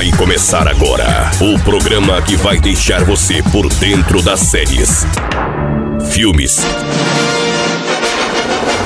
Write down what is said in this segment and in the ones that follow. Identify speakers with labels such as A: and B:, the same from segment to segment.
A: Vai começar agora o programa que vai deixar você por dentro das séries, filmes,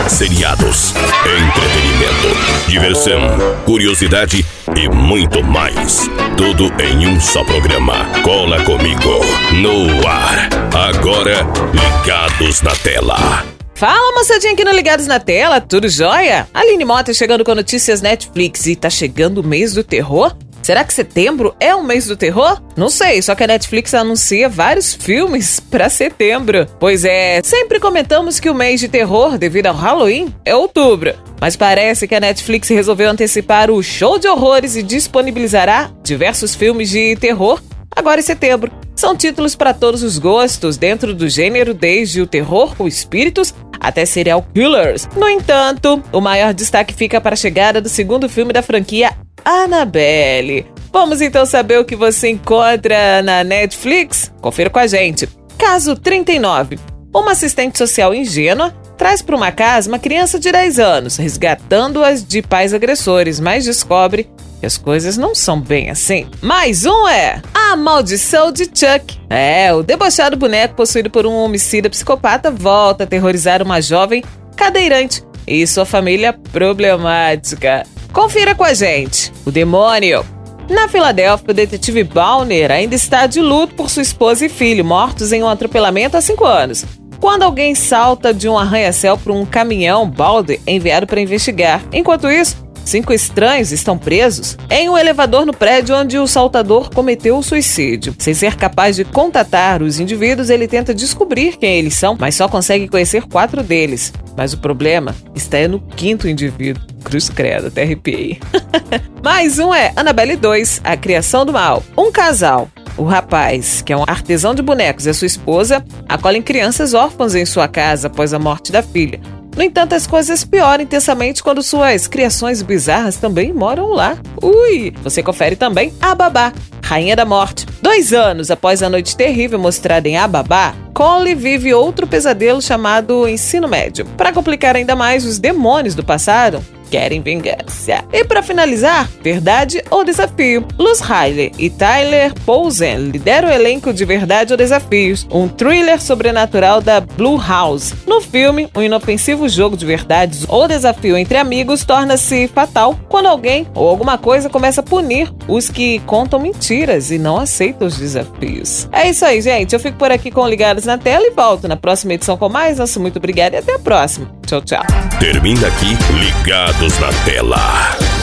A: seriados, entretenimento, diversão, curiosidade e muito mais. Tudo em um só programa. Cola comigo no ar. Agora, ligados na tela.
B: Fala, moçadinha aqui no Ligados na Tela, tudo jóia? Aline Mota chegando com notícias Netflix e tá chegando o mês do terror? Será que setembro é o mês do terror? Não sei, só que a Netflix anuncia vários filmes para setembro. Pois é, sempre comentamos que o mês de terror, devido ao Halloween, é outubro. Mas parece que a Netflix resolveu antecipar o show de horrores e disponibilizará diversos filmes de terror agora em setembro. São títulos para todos os gostos, dentro do gênero, desde o terror com espíritos até serial killers. No entanto, o maior destaque fica para a chegada do segundo filme da franquia Annabelle. Vamos então saber o que você encontra na Netflix? Confira com a gente. Caso 39. Uma assistente social ingênua traz para uma casa uma criança de 10 anos, resgatando-as de pais agressores, mas descobre que as coisas não são bem assim. Mais um é A Maldição de Chuck. É, o debochado boneco possuído por um homicida psicopata volta a aterrorizar uma jovem cadeirante e sua família problemática. Confira com a gente. O demônio. Na Filadélfia, o detetive Balner ainda está de luto por sua esposa e filho, mortos em um atropelamento há cinco anos. Quando alguém salta de um arranha-céu para um caminhão, Balder é enviado para investigar. Enquanto isso, Cinco estranhos estão presos em um elevador no prédio onde o saltador cometeu o suicídio. Sem ser capaz de contatar os indivíduos, ele tenta descobrir quem eles são, mas só consegue conhecer quatro deles. Mas o problema está no quinto indivíduo. Cruz credo, até arrepiei. Mais um é Annabelle 2, A Criação do Mal. Um casal o rapaz, que é um artesão de bonecos, e a sua esposa acolhem crianças órfãs em sua casa após a morte da filha. No entanto, as coisas pioram intensamente quando suas criações bizarras também moram lá. Ui! Você confere também A Babá, Rainha da Morte. Dois anos após a noite terrível mostrada em A Babá, Cole vive outro pesadelo chamado ensino médio. Para complicar ainda mais, os demônios do passado querem vingança. E para finalizar, verdade ou desafio? Luz Riley e Tyler Posen lideram o elenco de Verdade ou Desafios, um thriller sobrenatural da Blue House. No filme, um inofensivo jogo de verdades ou desafio entre amigos torna-se fatal quando alguém ou alguma coisa começa a punir os que contam mentiras e não aceitam os desafios. É isso aí, gente. Eu fico por aqui com Ligados na Tela e volto na próxima edição com mais. Nosso muito obrigada e até a próxima. Tchau, tchau.
A: Termina aqui Na Tela.